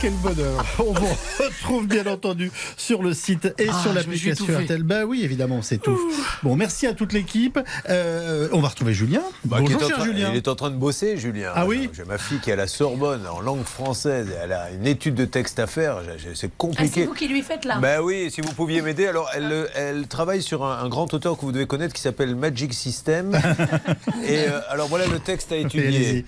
quel bonheur. On vous retrouve bien entendu sur le site et Ah, sur l'application. RTL. Bah oui, évidemment, c'est tout. Bon, merci à toute l'équipe. Euh, on va retrouver Julien. Bah, Bonjour, cher train- Julien. Il est en train de bosser, Julien. Ah oui J'ai ma fille qui est à la Sorbonne en langue française. Elle a une étude de texte à faire. C'est Ah, c'est compliqué. vous qui lui faites là Ben oui, si vous pouviez m'aider. Alors, elle, elle travaille sur un, un grand auteur que vous devez connaître qui s'appelle Magic System. Et euh, alors voilà le texte à étudier.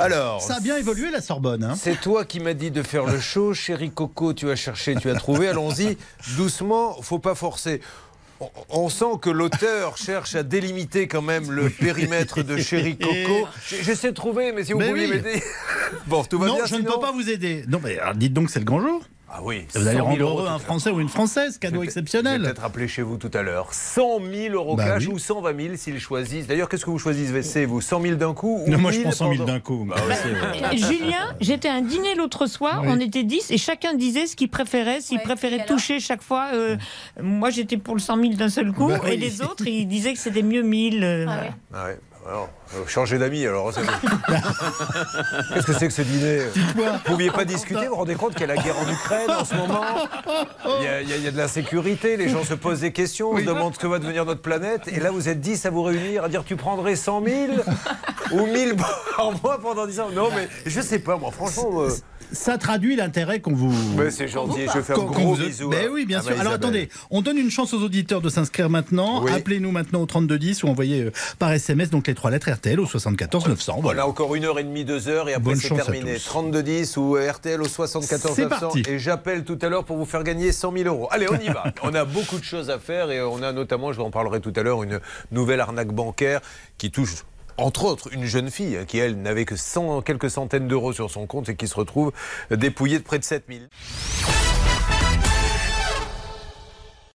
Alors, Ça a bien évolué la Sorbonne. hein. c'est toi qui m'as dit de faire le show, chéri Coco. Tu as cherché, tu as trouvé. Allons-y, doucement, faut pas forcer. On- sent que l'auteur cherche à délimiter quand même le périmètre de Chéri Coco. J'essaie de trouver, mais si vous Mais pouviez oui. m'aider. Bon, tout va non, bien je ne peux pas vous aider. Non, mais dites donc, c'est le grand jour. Ah oui. Vous allez 100 000 rendre heureux un Français ou une Française, cadeau Je vais exceptionnel. peut-être appeler chez vous tout à l'heure. 100 000 euros Bah cash oui. ou 120 000 s'ils choisissent. D'ailleurs, qu'est-ce que vous choisissez, vous 100 000 d'un coup ou Non, moi, je 1000 prends 100 000 pendant- d'un coup. Bah ouais. Euh, Julien, j'étais à un dîner l'autre soir, Oui. on était 10 et chacun disait ce qu'il préférait, s'il Ouais, préférait toucher chaque fois. euh, moi j'étais pour le 100 000 d'un seul coup Bah oui. et les autres ils disaient que c'était mieux 1000. euh, Ah voilà. Ah ouais. Alors, euh, changez d'amis alors. c'est. Qu'est-ce que c'est que ce dîner? Vous pouviez pas discuter, vous vous rendez compte qu'il y a la guerre en Ukraine en ce moment? Il y, a, il y a- de l'insécurité, les gens se posent des questions, on se demande ce que va devenir notre planète, et là vous êtes 10 à vous réunir, à dire tu prendrais 100 000 ou 1000 par mois pendant 10 ans? Non mais je sais pas moi, franchement... euh, Ça traduit l'intérêt qu'on vous. mais c'est gentil, je fais un gros vous- bisou. Mais à- oui, bien sûr. Alors Isabelle. attendez, on donne une chance aux auditeurs de s'inscrire maintenant. Oui. Appelez-nous maintenant au 3210 ou envoyez euh, par SMS donc les trois lettres RTL au 74 900. On a Voilà. encore une heure et demie, deux heures, et après Bonne c'est terminé. tous. 3210 ou RTL au 74 C'est 900. parti. Et j'appelle tout à l'heure pour vous faire gagner 100 000 euros. Allez, on y va. on a beaucoup de choses à faire et on a notamment, je vous en parlerai tout à l'heure, une nouvelle arnaque bancaire qui touche. Entre autres, une jeune fille hein, qui, elle, n'avait que 100, quelques centaines d'euros sur son compte et qui se retrouve dépouillée de près de 7000.